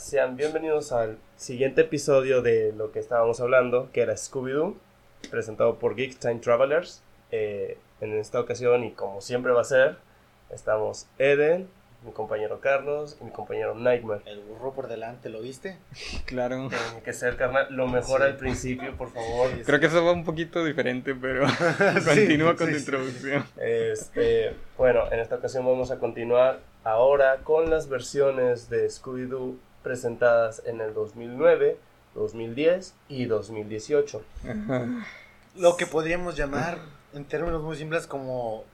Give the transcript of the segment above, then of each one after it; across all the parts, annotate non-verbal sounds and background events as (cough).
Sean bienvenidos al siguiente episodio de lo que estábamos hablando, que era Scooby-Doo, presentado por Geek Time Travelers. Eh, en esta ocasión, y como siempre va a ser, estamos Eden, mi compañero Carlos y mi compañero Nightmare. El burro por delante, ¿lo viste? (laughs) Claro. Tiene que ser, carnal, lo mejor Sí. al principio, por favor. Creo que eso va un poquito diferente, pero (laughs) (laughs) continúa con sí, tu sí. introducción. Este, bueno, en esta ocasión vamos a continuar ahora con las versiones de Scooby-Doo presentadas en el 2009, 2010 y 2018. Ajá. Lo que podríamos llamar, en términos muy simples, como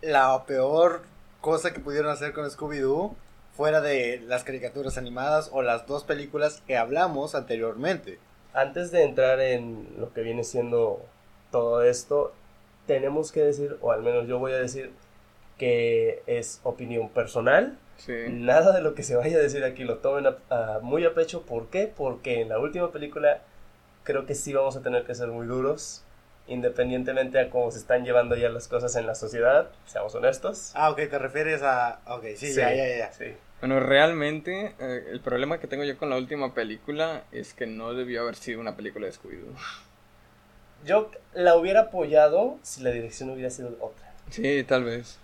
la peor cosa que pudieron hacer con Scooby-Doo, fuera de las caricaturas animadas o las dos películas que hablamos anteriormente. Antes de entrar en lo que viene siendo todo esto, tenemos que decir, o al menos yo voy a decir, que es opinión personal. Sí. Nada de lo que se vaya a decir aquí lo tomen a- a- muy a pecho. ¿Por qué? Porque en la última película creo que sí vamos a tener que ser muy duros, independientemente a cómo se están llevando ya las cosas en la sociedad, seamos honestos. Ah, ok, te refieres a... Ok, sí, Sí, ya, ya, ya. sí. Bueno, realmente eh, el problema que tengo yo con la última película es que no debió haber sido una película de Scooby-Doo. Yo la hubiera apoyado si la dirección hubiera sido otra. Sí, tal vez.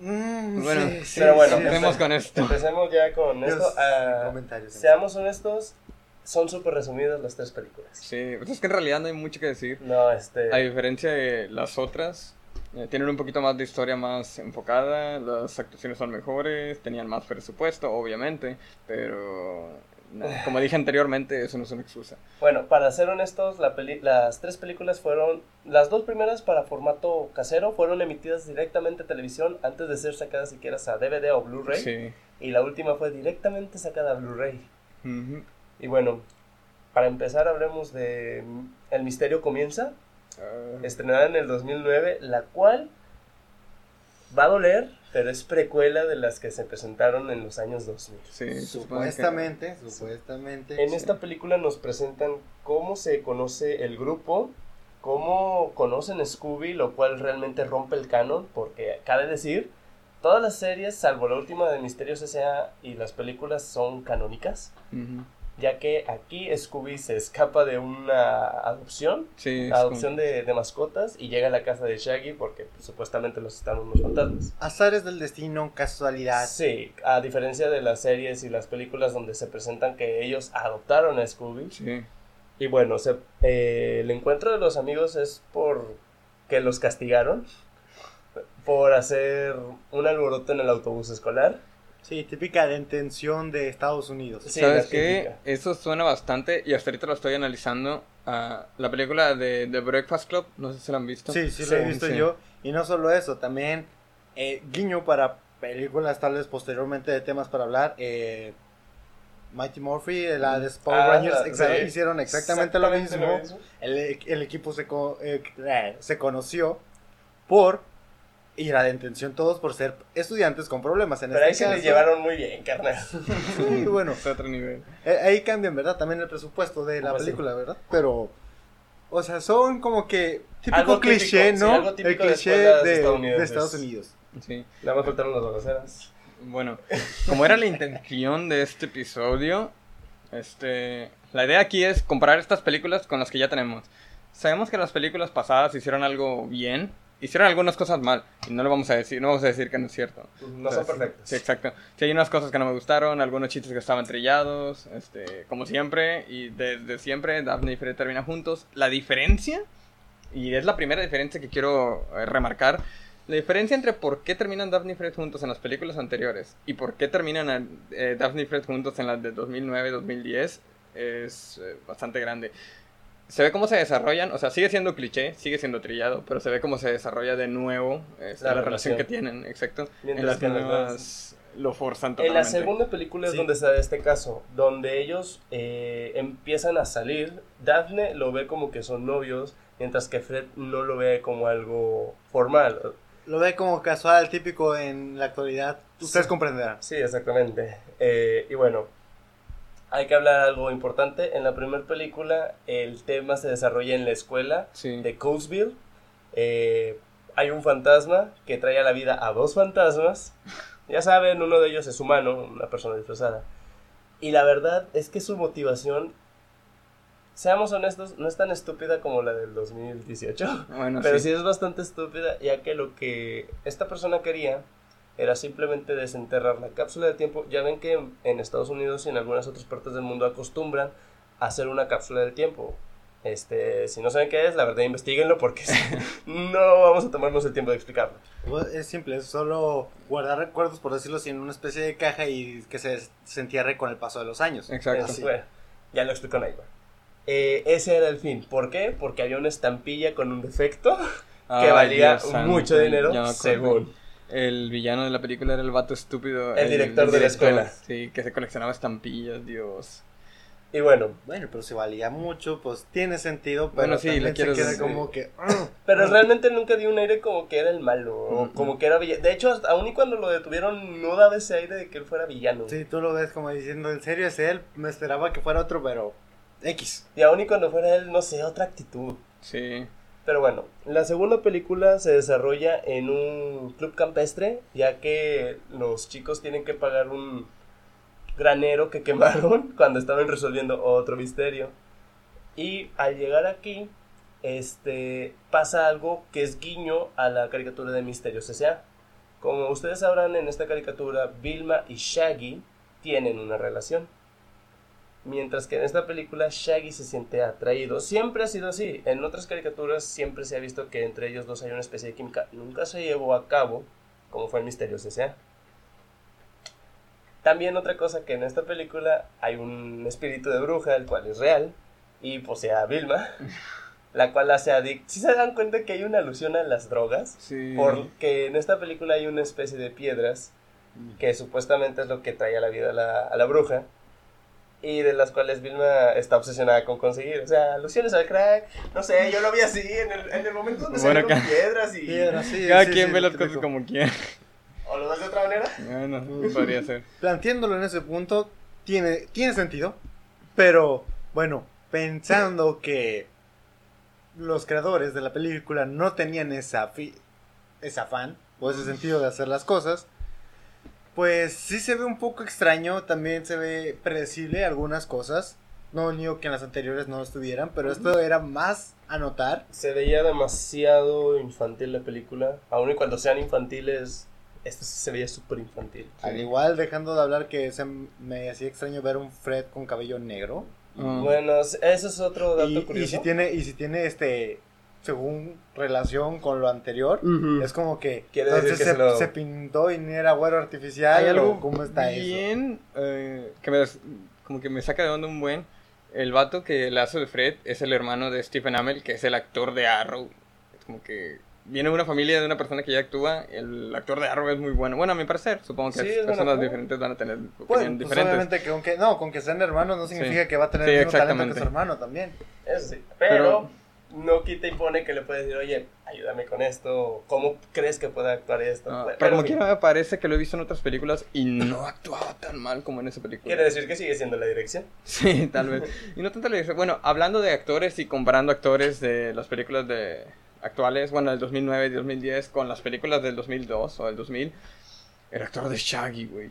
Mm, Bueno, sí, sí, pero bueno, sí, empecemos con esto. Empecemos ya con Dios, esto. Ah, comentarios. seamos honestos, son súper resumidas las tres películas. Sí, pues es que en realidad no hay mucho que decir. No, este... A diferencia de las otras, eh, tienen un poquito más de historia más enfocada, las actuaciones son mejores, tenían más presupuesto, obviamente, pero no, como dije anteriormente, eso no es una excusa. Bueno, para ser honestos, la peli- las tres películas fueron, las dos primeras para formato casero fueron emitidas directamente a televisión antes de ser sacadas siquiera a DVD o Blu-ray. Sí. Y la última fue directamente sacada a Blu-ray. Y bueno, para empezar hablemos de El Misterio Comienza, Ah, estrenada en el 2009, la cual va a doler, pero es precuela de las que se presentaron en los años 2000. sí, que- Supuestamente, supuestamente. En esta película nos presentan cómo se conoce el grupo, cómo conocen Scooby, lo cual realmente rompe el canon, porque cabe decir, todas las series, salvo la última de Misterios S.A. y las películas son canónicas. Ya que aquí Scooby se escapa de una adopción, Sí, adopción de, de mascotas, y llega a la casa de Shaggy porque pues, supuestamente los están unos fantasmas. Azares del destino, casualidad. Sí, a diferencia de las series y las películas donde se presentan que ellos adoptaron a Scooby, Sí. Y bueno, se- eh, el encuentro de los amigos es por que los castigaron por hacer un alboroto en el autobús escolar. Sí, típica de intención de Estados Unidos. Sí, ¿Sabes la qué? Eso suena bastante y hasta ahorita lo estoy analizando. la película de The Breakfast Club, no sé si la han visto. Sí, sí, Sí, lo he visto sí. yo. Y no solo eso, también eh, guiño para películas tal vez posteriormente de temas para hablar. eh, Mighty Murphy, la de Power Ah, Rangers, la- exa- sí. hicieron exactamente, lo, mismo. El, el equipo se, co- eh, eh, se conoció por ir a la detención todos por ser estudiantes con problemas. En Pero ahí este se le caso- llevaron muy bien, carnal. (laughs) Sí, bueno, Es otro nivel. eh, ahí cambian, ¿verdad? También el presupuesto de la Pues sí. película, ¿verdad? Pero, o sea, son como que típico Algo típico, cliché, sí, ¿no? algo típico el de cliché de, de estadounidenses. Estados Unidos. Sí. Nada más faltaron las balaceras. Bueno, como era la intención de este episodio, este, la idea aquí es comparar estas películas con las que ya tenemos. Sabemos que las películas pasadas hicieron algo bien, hicieron algunas cosas mal, y no lo vamos a decir, no vamos a decir que no es cierto. No son perfectas. Sí, exacto. Sí, hay unas cosas que no me gustaron, algunos chistes que estaban trillados, este, como siempre, y desde siempre Daphne y Fred terminan juntos. La diferencia, y es la primera diferencia que quiero eh, remarcar, la diferencia entre por qué terminan Daphne y Fred juntos en las películas anteriores y por qué terminan eh, Daphne y Fred juntos en las de 2009-2010 es eh, bastante grande. Se ve cómo se desarrollan, o sea, sigue siendo cliché, sigue siendo trillado, pero se ve cómo se desarrolla de nuevo este, La la, relación relación. que tienen, exacto. Mientras en las que en nuevas lo forzan En totalmente. la segunda película es Sí. donde se da este caso, donde ellos eh, empiezan a salir. Daphne lo ve como que son novios, mientras que Fred no lo ve como algo formal. Lo ve como casual, típico en la actualidad. Ustedes Sí. comprenderán. Sí, exactamente. Eh, y bueno, hay que hablar algo importante. En la primera película, el tema se desarrolla en la escuela Sí. de Coatesville. Eh, hay un fantasma que trae a la vida a dos fantasmas. Ya saben, uno de ellos es humano, una persona disfrazada. Y la verdad es que su motivación, seamos honestos, no es tan estúpida como la del 2018. Bueno, (laughs) Pero sí. sí es bastante estúpida, ya que lo que esta persona quería era simplemente desenterrar la cápsula del tiempo. Ya ven que en- Estados Unidos y en algunas otras partes del mundo acostumbran a hacer una cápsula del tiempo. Este, si no saben qué es, la verdad investiguenlo porque (laughs) no vamos a tomarnos el tiempo de explicarlo. Pues, Es simple, es solo guardar recuerdos, por decirlo así, en una especie de caja y que se, se entierre con el paso de los años. Exacto. Bueno, ya lo explicó Naiva. Eh, ese era el fin. ¿Por qué? Porque había una estampilla con un defecto (laughs) que valía Dios santo, mucho dinero, según. El villano de la película era el vato estúpido. El director de la escuela. Sí, que se coleccionaba estampillas, Dios. Y bueno, Bueno, pero si valía mucho, pues tiene sentido, pero Bueno, sí, también le se quiero queda decir. como que... "Ah". Pero realmente nunca dio un aire como que era el malo, o Mm, como que era villano. De hecho, aún y cuando lo detuvieron, no daba ese aire de que él fuera villano. Sí, tú lo ves como diciendo, en serio es él, me esperaba que fuera otro, pero X. Y aún y cuando fuera él, no sé, otra actitud. Sí. Pero bueno, la segunda película se desarrolla en un club campestre, ya que los chicos tienen que pagar un granero que quemaron (laughs) cuando estaban resolviendo otro misterio. Y al llegar aquí, este pasa algo que es guiño a la caricatura de Misterios S.A. Como ustedes sabrán, en esta caricatura, Vilma y Shaggy tienen una relación. Mientras que en esta película Shaggy se siente atraído. Siempre ha sido así. En otras caricaturas siempre se ha visto que entre ellos dos hay una especie de química. Nunca se llevó a cabo, como fue en Misterios S.A. También otra cosa que en esta película hay un espíritu de bruja, el cual es real, y posee a Vilma, (laughs) la cual hace adicta. Si se dan cuenta que hay una alusión a las drogas? Sí. Porque en esta película hay una especie de piedras que supuestamente es lo que trae a la vida a la, a la bruja y de las cuales Vilma está obsesionada con conseguir. O sea, alusiones al crack, no sé, yo lo vi así en el, en el momento donde Bueno, salieron piedras y... Piedra, sí, Cada sí, quien sí, ve las cosas como quiera. ¿O lo ves de otra manera? Bueno, podría ser. (laughs) Planteándolo en ese punto, tiene, tiene sentido, pero bueno, pensando que los creadores de la película no tenían esa fi- ese afán o ese sentido de hacer las cosas, pues sí se ve un poco extraño, también se ve predecible algunas cosas. No niego que en las anteriores no estuvieran, pero esto era más a notar. Se veía demasiado infantil la película. Aun y cuando sean infantiles, esto sí se veía súper infantil. Al igual, dejando de hablar que se me hacía extraño ver un Fred con cabello negro. Bueno, eso es otro dato Y, y curioso. si tiene, y si tiene este, según relación con lo anterior, Ujú. es como que Quiere entonces decir que se, se lo- se pintó y ni era güero artificial. Hay algo o ¿Cómo está eso? bien eh, que me, como que me saca de onda un buen. El vato que le hace de Fred es el hermano de Stephen Amell, que es el actor de Arrow. Es como que viene de una familia de una persona que ya actúa. El actor de Arrow es muy bueno. Bueno, a mi parecer, supongo que Sí, es personas actor. diferentes van a tener Pues, opiniones pues, diferentes. obviamente que aunque no, con que sean hermanos no significa Sí. que va a tener Sí, el mismo talento que exactamente. su hermano también. Eso sí. Pero, no quita y pone que le puedes decir, oye, ayúdame con esto. ¿Cómo crees que pueda actuar esto? Ah, Pero, pero como quiera me parece que lo he visto en otras películas y no actuaba tan mal como en esa película. Quiere decir que sigue siendo la dirección. (laughs) Sí, tal vez. Y no tanto la dirección. Bueno, hablando de actores y comparando actores de las películas de actuales, bueno, del 2009 y 2010 con las películas del 2002 o del 2000, el actor de Shaggy, güey.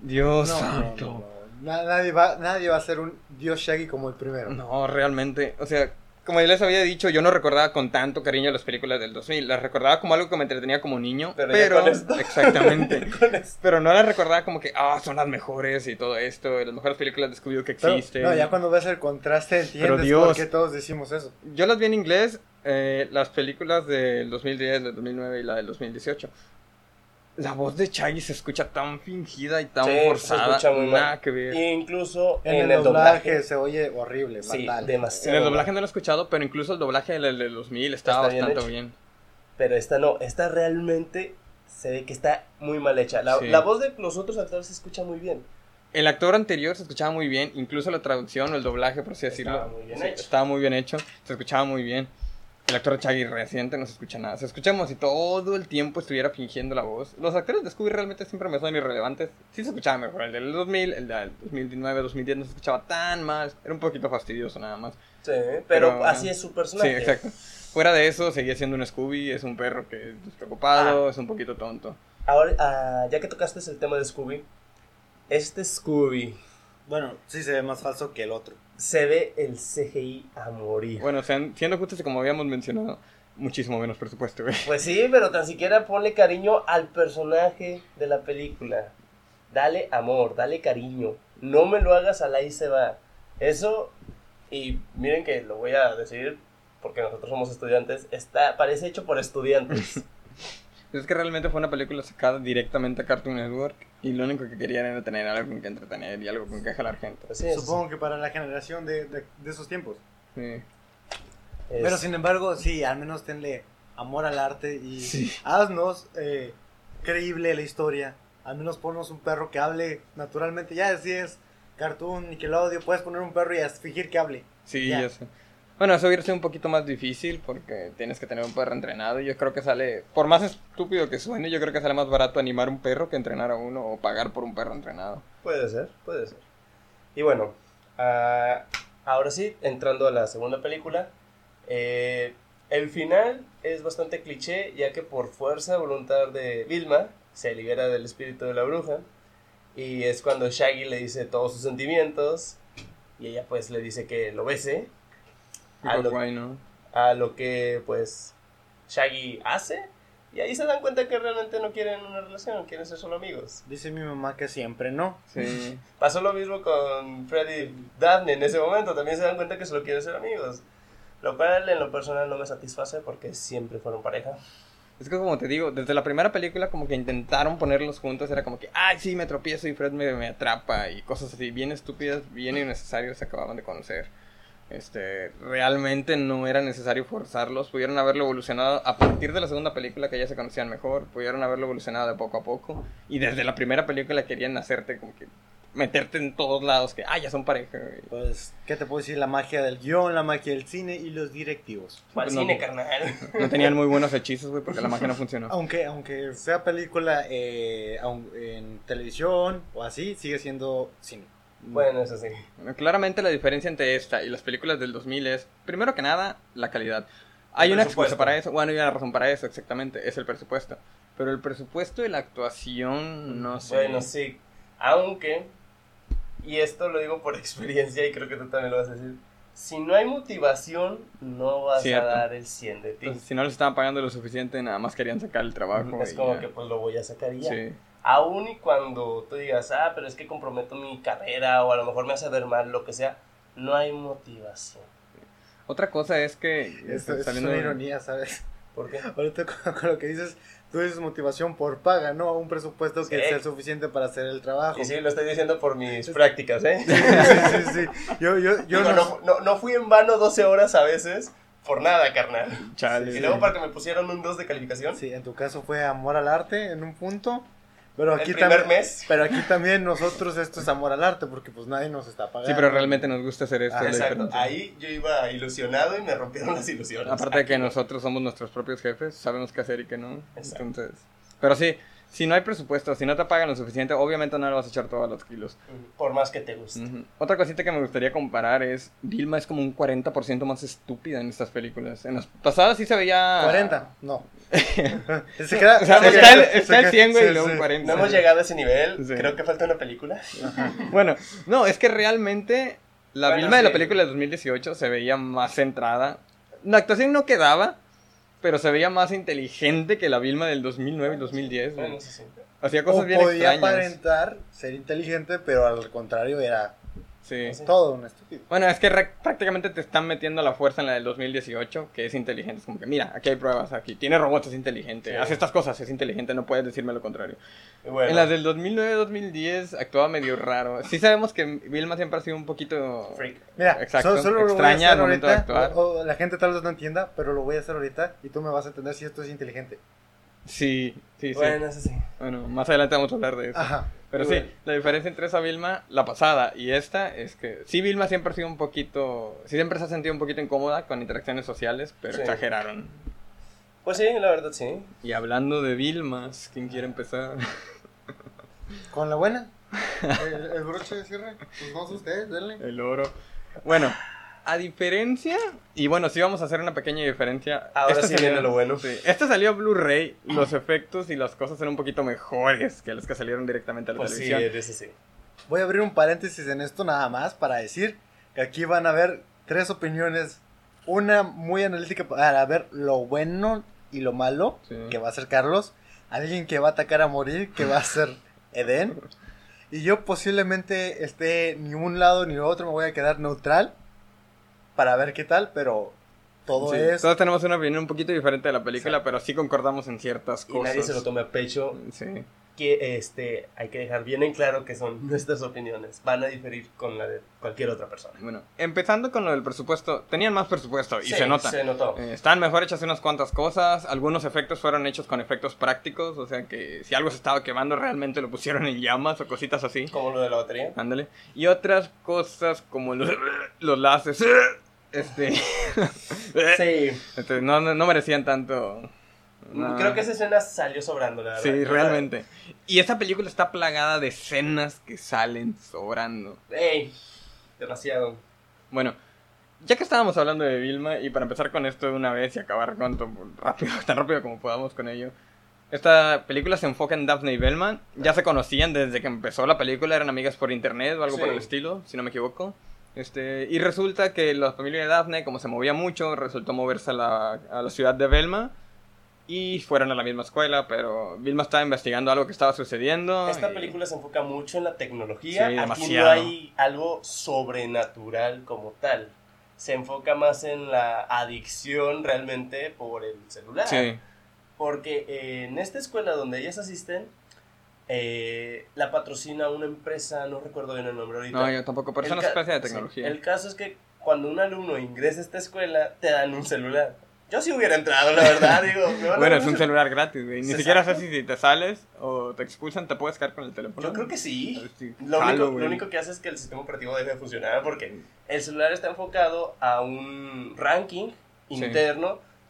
Dios No, no, santo. no, no. Na- Nadie, va, nadie va a ser un Dios Shaggy como el primero. No, realmente, o sea, como ya les había dicho, yo no recordaba con tanto cariño las películas del 2000, las recordaba como algo que me entretenía como niño, Pero pero, con esto. exactamente. (laughs) Con esto. Pero no las recordaba como que, ah, son las mejores y todo esto, y las mejores películas de Scooby-Doo que Pero, existen. no, ya cuando ves el contraste entiendes Pero por qué todos decimos eso. Yo las vi en inglés, eh, las películas del 2010, del 2009 y la del 2018. La voz de Shaggy se escucha tan fingida y tan Sí, se forzada, escucha muy nada mal. que ver. Incluso En, el, doblaje, se oye horrible, Sí, fatal. En demasiado. el doblaje mal. no lo he escuchado, pero incluso el doblaje del del 2000 estaba Está bastante bien. Pero esta no, esta realmente se ve que está muy mal hecha. La, Sí. la voz de los otros actores se escucha muy bien. El actor anterior se escuchaba muy bien, incluso la traducción o el doblaje, por así decirlo. Estaba muy bien sí, hecho. Estaba muy bien hecho, se escuchaba muy bien. El actor de reciente no se escucha nada. Se escucha como si todo el tiempo estuviera fingiendo la voz. Los actores de Scooby realmente siempre me son irrelevantes. Sí se escuchaba mejor el del 2000, el del 2009, 2010 no se escuchaba tan mal. Era un poquito fastidioso nada más. Sí, pero, Pero, así es su Sí, personaje. exacto. Fuera de eso, seguía siendo un Scooby, es un perro que es despreocupado, es un poquito tonto. Ahora, ah, ya que tocaste el tema de Scooby, este Scooby Bueno, sí se ve más falso que el otro. Se ve el CGI a morir. Bueno, sean- siendo justos como habíamos mencionado, muchísimo menos presupuesto, güey. Pues sí, pero tan siquiera ponle cariño al personaje de la película. Dale amor, dale cariño. No me lo hagas al ahí se va. Eso, y miren que lo voy a decir porque nosotros somos estudiantes, está, parece hecho por estudiantes. (laughs) Es que realmente fue una película sacada directamente a Cartoon Network y lo único que querían era tener algo con que entretener y algo con que jalar gente. Pues sí, Supongo que para la generación de, de- de esos tiempos. Sí. Pero sin embargo, sí, al menos tenle amor al arte y Sí. haznos eh, creíble la historia. Al menos ponnos un perro que hable naturalmente. Ya si es cartoon, Nickelodeon, puedes poner un perro y fingir que hable. Sí, Ya. ya sé. Bueno, eso hubiera sido un poquito más difícil porque tienes que tener un perro entrenado. y Yo creo que sale, por más estúpido que suene, yo creo que sale más barato animar un perro que entrenar a uno o pagar por un perro entrenado. Puede ser, puede ser. Y bueno, ah, ahora sí, entrando a la segunda película, eh, el final es bastante cliché, ya que por fuerza voluntad de Vilma se libera del espíritu de la bruja, y es cuando Shaggy le dice todos sus sentimientos, y ella pues le dice que lo bese, a lo, guay, ¿no? a lo que pues Shaggy hace, y ahí se dan cuenta que realmente no quieren una relación, quieren ser solo amigos. Dice mi mamá que siempre no. Sí. Pasó lo mismo con Freddy Daphne en ese momento. También se dan cuenta que solo quieren ser amigos. Lo cual en lo personal no me satisface porque siempre fueron pareja. Es que como te digo, desde la primera película como que intentaron ponerlos juntos, era como que, ay, sí, me tropiezo y Fred me, me atrapa y cosas así, bien estúpidas, bien innecesarias, se acababan de conocer. Este, realmente no era necesario forzarlos, pudieron haberlo evolucionado a partir de la segunda película que ya se conocían mejor, pudieron haberlo evolucionado de poco a poco y desde la primera película querían hacerte como que meterte en todos lados, que, ah, ya son pareja. güey. Pues, ¿qué te puedo decir? La magia del guion, la magia del cine y los directivos. ¿Cuál Pues no. cine, carnal? (laughs) No tenían muy buenos hechizos, güey, porque la magia no funcionó. Aunque, aunque sea película eh, en televisión o así, sigue siendo cine. Bueno, eso sí. Claramente la diferencia entre esta y las películas del 2000 es, primero que nada, la calidad. Hay El una excusa para eso, bueno, hay una razón para eso, exactamente, es el presupuesto. Pero el presupuesto y la actuación, no sé. Bueno, sí. Aunque, y esto lo digo por (laughs) experiencia y creo que tú también lo vas a decir. Si no hay motivación, no vas Cierto. a dar el 100 de ti. Entonces, si no les estaban pagando lo suficiente, nada más querían sacar el trabajo. es como ya. que pues lo voy a sacar y ya. Sí. Aún y cuando tú digas, ah, pero es que comprometo mi carrera o a lo mejor me hace ver mal, lo que sea, no hay motivación. Otra cosa es que... Esto es una de- ironía, ¿sabes? ¿Por qué? Ahorita (laughs) con, con lo que dices, tú dices motivación por paga, ¿no? Un presupuesto que Sí. sea suficiente para hacer el trabajo. Y sí, lo estoy diciendo por mis prácticas, ¿eh? (laughs) sí, sí, sí. Yo, yo, yo Digo, no- no, no, no fui en vano 12 horas a veces por nada, carnal. Chale. Y luego para que me pusieran un 2 de calificación. Sí, en tu caso fue amor al arte en un punto. Pero El aquí primer también, mes. pero aquí también nosotros esto es amor al arte porque pues nadie nos está pagando. Sí, pero realmente nos gusta hacer esto. Ah, Exacto. Ahí yo iba ilusionado y me rompieron las ilusiones. Aparte de que nosotros somos nuestros propios jefes, sabemos qué hacer y qué no. Exacto. Entonces, pero sí, si no hay presupuesto, si no te pagan lo suficiente, obviamente no le vas a echar todos los kilos. Por más que te guste. Otra cosita que me gustaría comparar es, Vilma es como un 40% más estúpida en estas películas. En las pasadas sí se veía... 40, no. (laughs) se queda, O sea, se está queda- el, se está el queda- 100, güey, sí, y luego un sí. 40. No hemos llegado a ese nivel. Sí. Creo que falta una película. Bueno, no, es que realmente la Bueno, Vilma de la película de 2018 se veía más centrada. La actuación no quedaba, pero se veía más inteligente que la Vilma del 2009 y 2010. güey. Bueno, eso sí. Hacía O cosas bien podía extrañas. aparentar ser inteligente, pero al contrario era Sí. Sí. todo un estúpido. Bueno, es que prácticamente te están metiendo la fuerza en la del 2018, que es inteligente. Es como que, mira, aquí hay pruebas, aquí tiene robots, es inteligente. Sí. Hace estas cosas, es inteligente, no puedes decirme lo contrario. Bueno, En las del 2009-2010 actuaba medio raro. Sí sabemos que Vilma siempre ha sido un poquito... Freak. Mira, Exacto, solo, solo lo voy a extraña hacer al momento de ahorita. actuar. O, o la gente tal vez no entienda, pero lo voy a hacer ahorita y tú me vas a entender si esto es inteligente. Sí, sí, sí. Bueno, eso sí. Bueno, más adelante vamos a hablar de eso. Ajá. Pero sí, la diferencia entre esa Vilma, la pasada y esta, es que sí, Vilma siempre ha sido un poquito. Sí, siempre se ha sentido un poquito incómoda con interacciones sociales, pero Sí. exageraron. Pues sí, la verdad sí. Y hablando de Vilmas, ¿quién quiere empezar? ¿Con la buena? ¿El, el broche de cierre? Pues vamos ustedes, denle. El oro. Bueno, a diferencia. Y bueno, sí vamos a hacer una pequeña diferencia. Ahora Esta sí salió- viene lo bueno. Sí, Este salió Blu-ray, los efectos y las cosas eran un poquito mejores que los que salieron directamente a la Pues sí, televisión. eso sí. voy a abrir un paréntesis en esto nada más para decir que aquí van a ver tres opiniones. Una muy analítica para ver lo bueno y lo malo, Sí. que va a ser Carlos. Alguien que va a atacar a morir, que va a ser (laughs) Eden. Y yo posiblemente esté ni un lado ni otro, me voy a quedar neutral para ver qué tal, pero todo Sí, es... Todos tenemos una opinión un poquito diferente de la película, pero sí concordamos en ciertas Y cosas. nadie se lo tome a pecho. Sí. Que este, hay que dejar bien en claro que son (laughs) nuestras opiniones. Van a diferir con la de cualquier otra persona. Bueno, empezando con lo del presupuesto, tenían más presupuesto y Sí, se nota. Se notó. Eh, estaban mejor hechas unas cuantas cosas, algunos efectos fueron hechos con efectos prácticos, o sea que si algo se estaba quemando realmente lo pusieron en llamas o cositas así. Como lo de la batería. Ándale. Y otras cosas como los, (laughs) los láseres. Este, (laughs) Sí. este, no, no, no merecían tanto. no. Creo que esa escena salió sobrando, la verdad. Sí, realmente. Y esta película está plagada de escenas que salen sobrando. Ey, demasiado. Bueno, ya que estábamos hablando de Vilma, y para empezar con esto de una vez y acabar con rápido, (laughs) tan rápido como podamos con ello. Esta película se enfoca en Daphne y Velma. Ya se conocían desde que empezó la película, eran amigas por internet o algo por el estilo, si no me equivoco. Este, y resulta que la familia de Daphne, como se movía mucho, resultó moverse a la, a la ciudad de Velma. Y fueron a la misma escuela, pero Vilma estaba investigando algo que estaba sucediendo. Esta y- película se enfoca mucho en la tecnología. Sí, Aquí no hay algo sobrenatural como tal. Se enfoca más en la adicción realmente por el celular. Sí, Porque eh, en esta escuela donde ellas asisten, eh, la patrocina una empresa, no recuerdo bien el nombre ahorita. no, yo tampoco, pero es una especie de sí, tecnología. el caso es que cuando un alumno ingresa a esta escuela, te dan un celular. Yo sí hubiera entrado, la verdad, digo. Bueno, es un celular gratis, güey. Ni Exacto. siquiera sé si te sales o te expulsan, te puedes quedar con el teléfono. Yo creo que sí. Sí, Lo jalo, único, lo único que hace es que el sistema operativo deje de funcionar porque el celular está enfocado a un ranking Sí.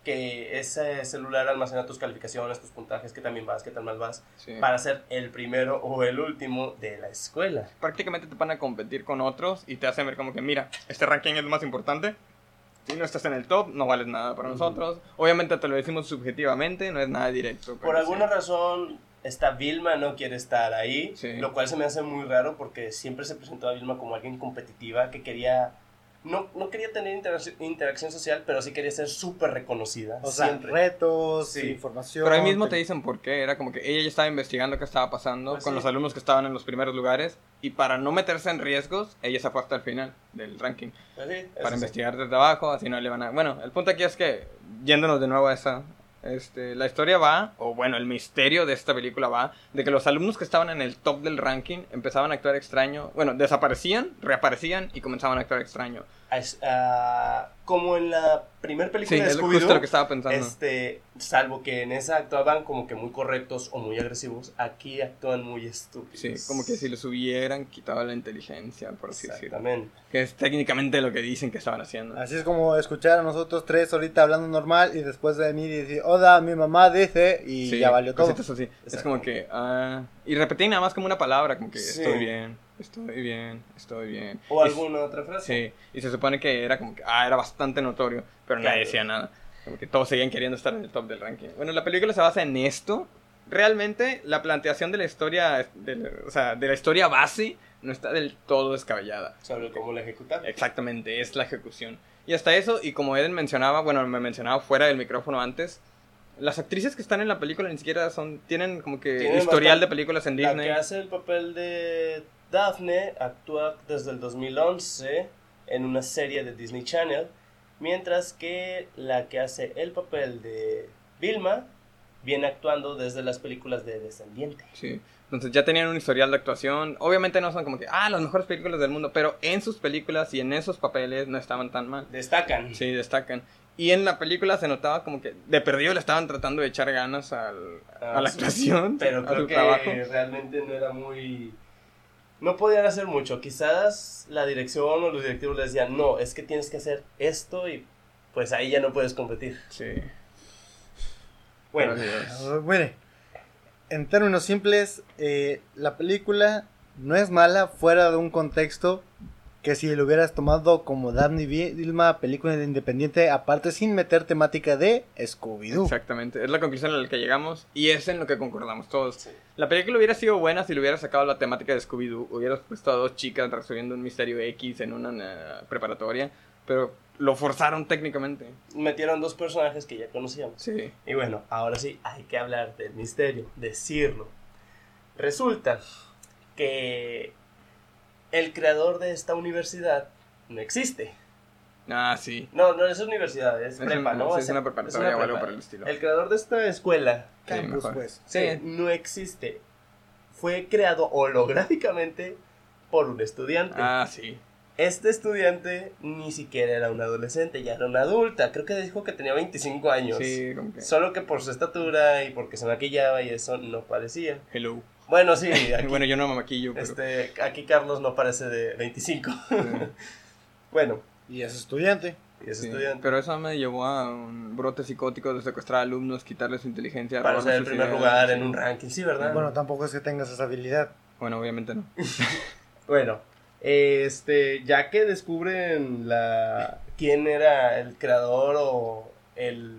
Que ese celular almacena tus calificaciones, tus puntajes, qué tan bien vas, qué tan mal vas, Sí. para ser el primero o el último de la escuela. Prácticamente te van a competir con otros y te hacen ver como que, mira, este ranking es lo más importante. Si no estás en el top, no vales nada para Ujú. nosotros. Obviamente te lo decimos subjetivamente, no es nada directo. Por alguna sí. razón, esta Vilma no quiere estar ahí, Sí. lo cual se me hace muy raro porque siempre se presentó a Vilma como alguien competitiva que quería... No, no quería tener interacción, interacción social, pero sí quería ser súper reconocida. O sea, siempre. retos, Sí. información. Pero ahí mismo te dicen por qué. Era como que ella ya estaba investigando qué estaba pasando Pues con sí. los alumnos que estaban en los primeros lugares. Y para no meterse en riesgos, ella se fue hasta el final del ranking. Pues sí, para sí. investigar desde abajo, así no le van a... Bueno, el punto aquí es que, yéndonos de nuevo a esa, este, la historia va, o bueno, el misterio de esta película va, de que los alumnos que estaban en el top del ranking empezaban a actuar extraño, bueno, desaparecían, reaparecían y comenzaban a actuar extraño. Es, como en la primera Sí, película de es Scooby-Doo, justo lo que estaba pensando. este, salvo que en esa actuaban como que muy correctos o muy agresivos, aquí actúan muy estúpidos. Sí, como que si les hubieran quitado la inteligencia, por así decirlo. Exactamente. Que es técnicamente lo que dicen que estaban haciendo. Así es como escuchar a nosotros tres ahorita hablando normal y después de venir y decir, hola, mi mamá dice, y Sí, ya valió todo. así. Es como que... ah, y repetí nada más como una palabra, como que Sí. estoy bien, estoy bien, estoy bien. O Y- alguna otra frase. Sí, y se supone que era como que, ah, era bastante notorio, pero Claro. nadie decía nada. Como que todos seguían queriendo estar en el top del ranking. Bueno, la película se basa en esto. Realmente, la planteación de la historia, de la- o sea, de la historia base, no está del todo descabellada. Sobre cómo la ejecutar. Exactamente, es la ejecución. Y hasta eso, y como Eden mencionaba, bueno, me mencionaba fuera del micrófono antes, las actrices que están en la película ni siquiera son, tienen como que Tienen historial de películas en La Disney. que hace el papel de Daphne actúa desde el 2011 en una serie de Disney Channel, mientras que la que hace el papel de Vilma viene actuando desde las películas de Descendiente. Sí. Entonces ya tenían un historial de actuación. Obviamente no son como que, ah, las mejores películas del mundo, pero en sus películas y en esos papeles no estaban tan mal. Destacan. Sí, destacan. Y en la película se notaba como que de perdido le estaban tratando de echar ganas al- Ah, a la sí. actuación, Pero a creo su que trabajo. realmente no era muy... No podían hacer mucho. Quizás la dirección o los directivos les decían, no, es que tienes que hacer esto y pues ahí ya no puedes competir. Sí. Bueno, en términos simples, eh, la película no es mala fuera de un contexto que si lo hubieras tomado como Daphne Vilma, película independiente, aparte sin meter temática de Scooby-Doo. Exactamente, es la conclusión a la que llegamos y es en lo que concordamos todos. La película hubiera sido buena si le hubiera sacado la temática de Scooby-Doo, hubieras puesto a dos chicas resolviendo un misterio X en una eh, preparatoria, pero lo forzaron técnicamente. Metieron dos personajes que ya conocíamos. Sí. Y bueno, ahora sí, hay que hablar del misterio, decirlo. Resulta que el creador de esta universidad no existe. Ah, sí. No, no es universidad, es, Es (laughs) prepa, un- ¿no? sí, O es sea, una preparatoria es o algo por el estilo. El creador de esta escuela Sí, Campus, pues. Sí. no existe. Fue creado holográficamente por un estudiante. Ah, sí. Este estudiante ni siquiera era un adolescente, ya era una adulta. Creo que dijo que tenía 25 años. Sí, como que... Solo que por su estatura y porque se maquillaba y eso no parecía. Hello. Bueno, sí, (laughs) aquí, Bueno, yo no me maquillo, pero... este, aquí Carlos no parece de 25. (laughs) bueno, Y es estudiante. y es Sí, estudiante. Pero eso me llevó a un brote psicótico de secuestrar alumnos, quitarles su inteligencia, Para ser el primer lugar en un ranking, sí, ¿verdad? Bueno, tampoco es que tengas esa habilidad. Bueno, obviamente no. (laughs) Bueno, este, ya que descubren la quién era el creador o el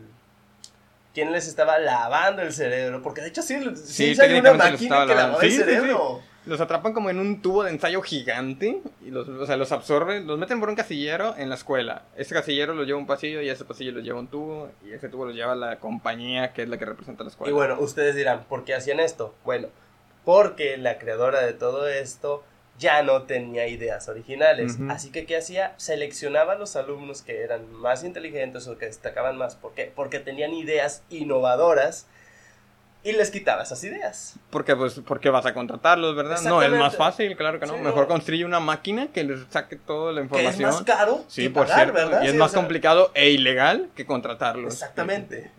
quién les estaba lavando el cerebro, porque de hecho sí, sí, Sí, una máquina estaba que lavaba el Sí, sí, sí. cerebro. Los atrapan como en un tubo de ensayo gigante y los, o sea, los absorben, los meten por un casillero en la escuela. Ese casillero los lleva a un pasillo y ese pasillo los lleva a un tubo y ese tubo los lleva a la compañía que es la que representa la escuela. Y bueno, ustedes dirán, ¿por qué hacían esto? Bueno, porque la creadora de todo esto ya no tenía ideas originales. Así que, ¿qué hacía? Seleccionaba a los alumnos que eran más inteligentes o que destacaban más. ¿Por qué? Porque tenían ideas innovadoras y les quitaba esas ideas. Porque, pues, porque vas a contratarlos, ¿verdad? No, es más fácil, claro que no. Sí, Mejor no. construye una máquina que les saque toda la Que es información. más caro Sí, que por pagar, cierto. ¿verdad? Y es Sí, más o sea, complicado e ilegal que contratarlos. Exactamente.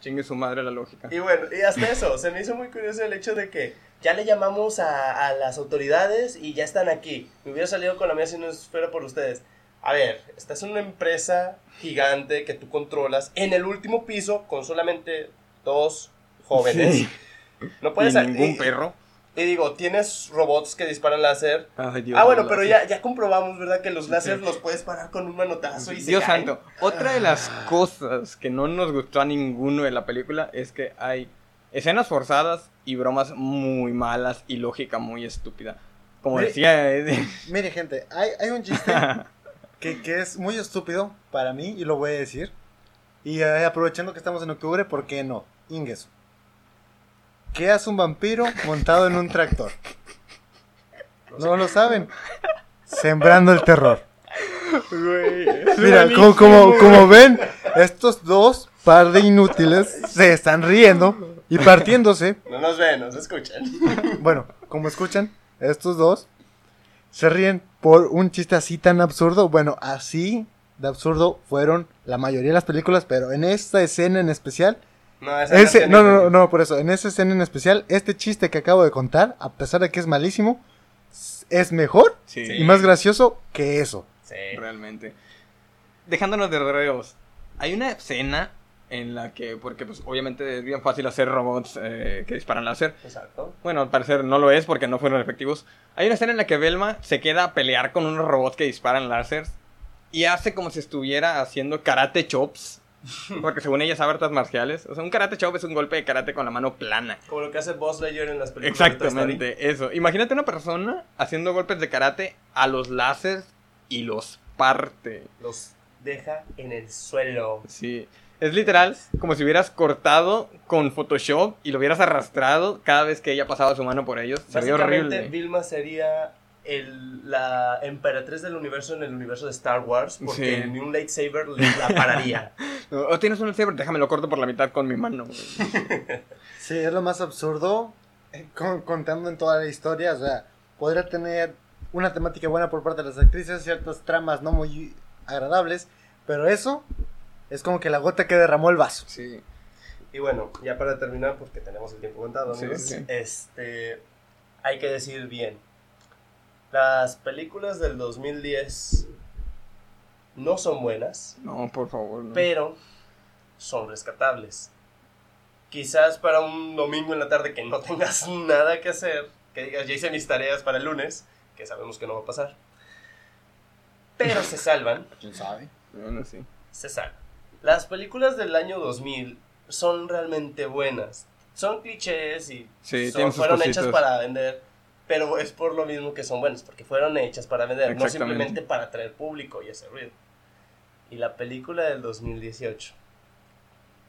Chingue su madre la lógica. Y bueno, y hasta eso, se me hizo muy curioso el hecho de que ya le llamamos a, a las autoridades y ya están aquí. Me hubiera salido con la mía si no fuera por ustedes. A ver, esta es una empresa gigante que tú controlas en el último piso con solamente dos jóvenes. Sí. No puedes y ningún perro. Y digo, tienes robots que disparan láser. Ay, Dios, ah, bueno, no, pero sí. ya, ya comprobamos, ¿verdad? Que los Sí. láser los puedes parar con un manotazo y se Dios caen. santo. Otra de las cosas que no nos gustó a ninguno de la película es que hay escenas forzadas y bromas muy malas y lógica muy estúpida. Como Mire- decía Eddie. (laughs) Mire, gente, hay, hay un chiste (laughs) que, que es muy estúpido para mí y lo voy a decir. Y eh, aprovechando que estamos en octubre, ¿por qué no? Ingesu. ¿Qué hace un vampiro montado en un tractor? No lo saben. Sembrando el terror. Mira, como, como, como ven, estos dos par de inútiles se están riendo y partiéndose. No nos ven, nos escuchan. Bueno, como escuchan, estos dos se ríen por un chiste así tan absurdo. Bueno, así de absurdo fueron la mayoría de las películas, pero en esta escena en especial, No, esa ese, no no, no, por eso, en esa escena en especial, este chiste que acabo de contar, a pesar de que es malísimo, es mejor Sí, y más gracioso que eso. Sí. realmente. Dejándonos de rodeos. Hay una escena en la que, porque pues obviamente es bien fácil hacer robots eh, que disparan láser. Exacto. Bueno, al parecer no lo es porque no fueron efectivos. Hay una escena en la que Velma se queda a pelear con unos robots que disparan láseres y hace como si estuviera haciendo karate chops. (laughs) Porque según ella sabe artes marciales. O sea, un karate chop es un golpe de karate con la mano plana. Como lo que hace Boss Lightyear en las películas. de. Exactamente, eso. Imagínate una persona haciendo golpes de karate a los láseres y los parte. Los deja en el suelo. Sí. Es literal como si hubieras cortado con Photoshop y lo hubieras arrastrado cada vez que ella pasaba su mano por ellos. Sería Básicamente, horrible. Vilma sería el, la emperatriz del universo en el universo de Star Wars. Porque Sí. ni un lightsaber le- la pararía. (laughs) O tienes un lightsaber, déjame lo corto por la mitad con mi mano. (laughs) Sí, es lo más absurdo eh, con- contando en toda la historia. O sea, podría tener una temática buena por parte de las actrices, ciertas tramas no muy agradables, pero eso es como que la gota que derramó el vaso. Sí. y bueno, ya para terminar, porque tenemos el tiempo contado, amigos, sí, sí. Este, hay que decir bien. Las películas del 2010 no son buenas. No, por favor. no. pero son rescatables. Quizás para un domingo en la tarde que no (laughs) tengas nada que hacer, que digas, ya hice mis tareas para el lunes, que sabemos que no va a pasar. pero se salvan. (laughs) ¿Quién sabe? Bueno, sí. se salvan. Las películas del año 2000 son realmente buenas. Son clichés y Sí, son- fueron cositas. hechas para vender, pero es por lo mismo que son buenas, porque fueron hechas para vender, no simplemente para atraer público y hacer ruido. Y la película del 2018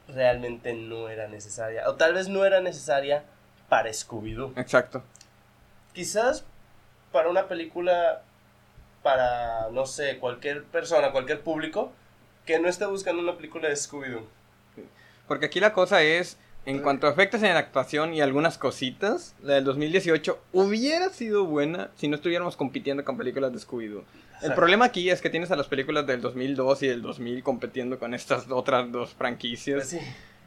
realmente no era necesaria, o tal vez no era necesaria para Scooby-Doo. Exacto. Quizás para una película, para, no sé, cualquier persona, cualquier público, que no esté buscando una película de Scooby-Doo. Porque aquí la cosa es, en cuanto a efectos en actuación y algunas cositas, la del 2018 hubiera sido buena si no estuviéramos compitiendo con películas de Scooby-Doo. El problema aquí es que tienes a las películas del 2002 y del 2000 compitiendo con estas otras dos Pues franquicias. sí,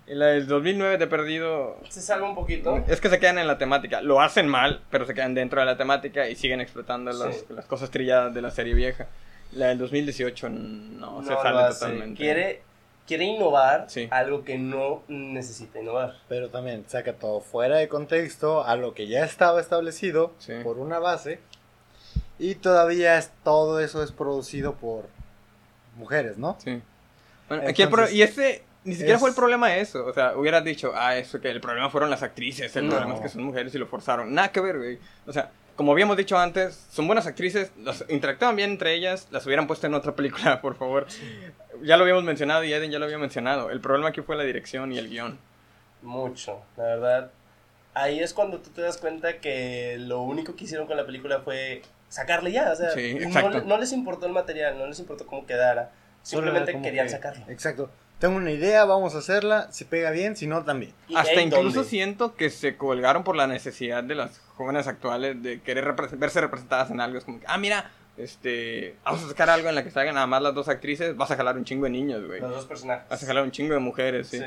Y la del 2009 de perdido... se salva un poquito. Es que se quedan en la temática. Lo hacen mal, pero se quedan dentro de la temática y siguen explotando las, Sí. las cosas trilladas de la serie vieja. La del 2018 no, se No sale lo hace. totalmente. Quiere, quiere innovar Sí. algo que no necesita innovar. Pero también saca todo fuera de contexto a lo que ya estaba establecido Sí. por una base. Y todavía es, todo eso es producido por mujeres, ¿no? Sí. Bueno, aquí el pro- Entonces, y ese ni siquiera es- fue el problema eso. O sea, hubieras dicho, ah, eso que el problema fueron las actrices, el No. problema es que son mujeres y lo forzaron. Nada que ver, güey. O sea, como habíamos dicho antes, son buenas actrices, las interactuaban bien entre ellas, las hubieran puesto en otra película, (laughs) por favor. Ya lo habíamos mencionado y Eden ya lo había mencionado. El problema aquí fue la dirección y el guion. Mucho, la verdad. Ahí es cuando tú te das cuenta que lo único que hicieron con la película fue sacarle ya. O sea, Sí, no, les importó el material, no les importó cómo quedara. Simplemente querían que- sacarlo. Exacto. Tengo una idea, vamos a hacerla. Si pega bien, si no, también. ¿Y Hasta incluso dónde? siento que se colgaron por la necesidad de las jóvenes actuales de querer repre- verse representadas en algo. Es como que, ah, mira, este, vamos a sacar algo en la que salgan nada más las dos actrices, vas a jalar un chingo de niños, güey. Los dos personajes. Vas a jalar un chingo de mujeres, sí. Sí.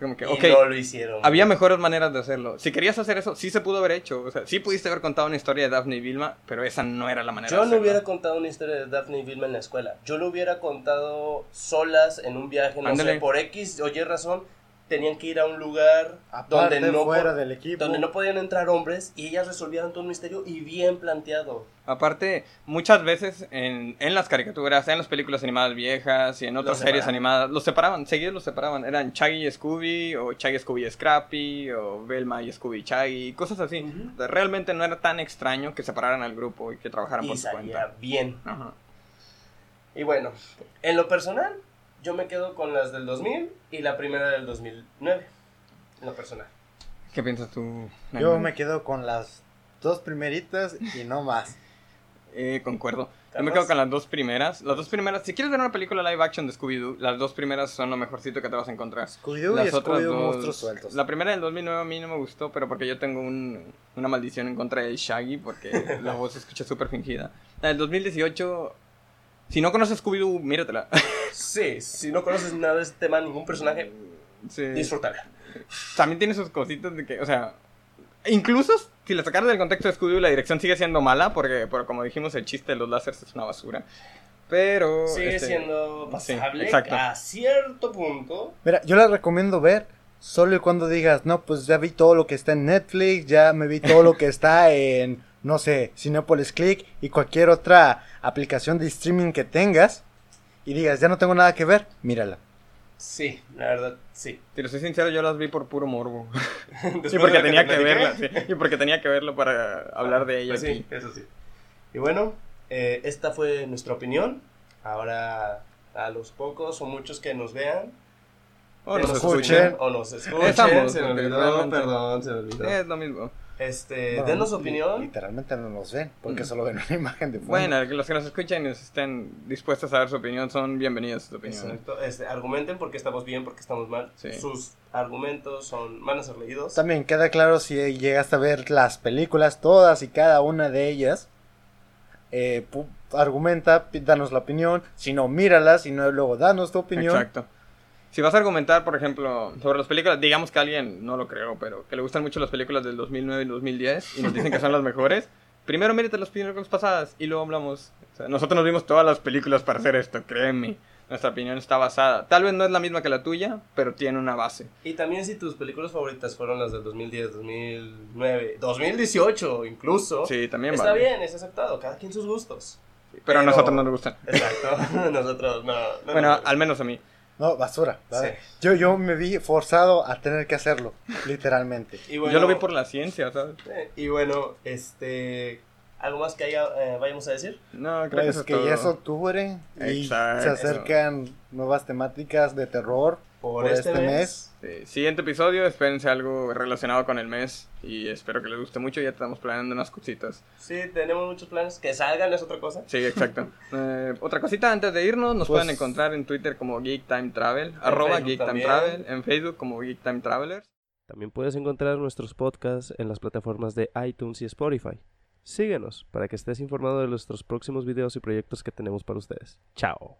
Como que, Y no lo hicieron. había mejores maneras de hacerlo. Si querías hacer eso, sí se pudo haber hecho. O sea, sí pudiste haber contado una historia de Daphne y Vilma, pero esa no era la manera Yo de no hacerlo. hubiera contado una historia de Daphne y Vilma en la escuela. Yo lo hubiera contado solas en un viaje, no sé, por X o Y razón. Tenían que ir a un lugar Aparte, donde no, fuera del equipo. donde no podían entrar hombres y ellas resolvieron todo un misterio y bien planteado. Aparte, muchas veces en, en las caricaturas, en las películas animadas viejas y en otras series animadas, los separaban, seguidos los separaban. Eran Shaggy y Scooby, o Shaggy, Scooby y Scrappy, o Velma y Scooby y Shaggy, cosas así. O sea, Realmente no era tan extraño que separaran al grupo y que trabajaran Y por su cuenta. bien. Ajá. Y bueno, en lo personal, yo me quedo con las del 2000 y la primera del 2009. En lo personal. ¿Qué piensas tú? Yo me quedo con las dos primeritas y no más. Eh, concuerdo. Yo me quedo con las dos primeras. Las dos primeras, si quieres ver una película live action de Scooby-Doo, las dos primeras son lo mejorcito que te vas a encontrar. Scooby-Doo y Las otras Scooby-Doo dos- monstruos sueltos. La primera del 2009 a mí no me gustó, pero porque yo tengo un- una maldición en contra de Shaggy, porque (laughs) la voz se escucha súper fingida. La del 2018, si no conoces Scooby-Doo, míratela. (laughs) Sí, si no conoces nada de este tema, ningún personaje, Sí. disfrútala. También tiene sus cositas de que, o sea, incluso si la sacaras del contexto de Scooby-Doo, la dirección sigue siendo mala, porque, pero como dijimos, el chiste de los láseres es una basura. Pero... Sigue este, siendo sí, pasable exacto. a cierto punto. Mira, yo la recomiendo ver solo y cuando digas, no, pues ya vi todo lo que está en Netflix, ya me vi todo lo que está en, no sé, Cinepolis Click y cualquier otra aplicación de streaming que tengas y digas, ya no tengo nada que ver, mírala. Sí, la verdad, sí. Si lo soy sincero, yo las vi por puro morbo. (laughs) Y porque tenía te que platiqué, verla, sí. Y porque tenía que verlo para hablar de ella Pues aquí. sí, eso sí. Y bueno, eh, esta fue nuestra opinión. Ahora, a los pocos o muchos que nos vean, O que nos escuchen. o nos escuchen, Es ambos, se me olvidó, perdón, se me olvidó. Es lo mismo. Este, Bueno, denos opinión. Literalmente no nos ven, porque Mm. solo ven una imagen de fondo. Bueno, que los que nos escuchan y nos estén dispuestos a dar su opinión son bienvenidos a su opinión. Exacto. Este, argumenten por qué estamos bien, por qué estamos mal. Sí. Sus argumentos son, van a ser leídos. También queda claro si llegaste a ver las películas, todas y cada una de ellas. eh, argumenta, danos la opinión. Si no, míralas. Si no, luego danos tu opinión. Exacto. Si vas a argumentar, por ejemplo, sobre las películas, digamos que alguien, no lo creo, pero que le gustan mucho las películas del 2009 y 2010 y nos dicen que son las mejores, primero mírate las películas pasadas y luego hablamos. O sea, nosotros nos vimos todas las películas para hacer esto, créeme. Nuestra opinión está basada. Tal vez no es la misma que la tuya, pero tiene una base. Y también si tus películas favoritas fueron las del 2010, 2009, 2018 incluso. Sí, también Está vale. bien, es aceptado. Cada quien sus gustos. Pero a nosotros no nos gustan. Exacto. (laughs) nosotros no. no Bueno, nos- al menos a mí. No, basura. ¿vale? Sí. Yo, yo me vi forzado a tener que hacerlo, (laughs) literalmente. Y bueno, Yo lo vi por la ciencia, ¿sabes? eh, Y bueno, este. ¿Algo más que haya, eh, vayamos a decir? No, creo que Pues eso es que todo. ya es octubre y Exacto. se acercan nuevas temáticas de terror Por, por, este, este, mes. mes. Sí, siguiente episodio, espérense algo relacionado con el mes y espero que les guste mucho. Ya estamos planeando unas cositas. Sí, tenemos muchos planes. Que salgan es otra cosa. Sí, exacto. (laughs) Eh, otra cosita antes de irnos, nos Pues- pueden encontrar en Twitter como Geek Time Travel, arroba Facebook Geek Time. Travel, en Facebook como Geek Time Travelers. También puedes encontrar nuestros podcasts en las plataformas de iTunes y Spotify. Síguenos para que estés informado de nuestros próximos videos y proyectos que tenemos para ustedes. Chao.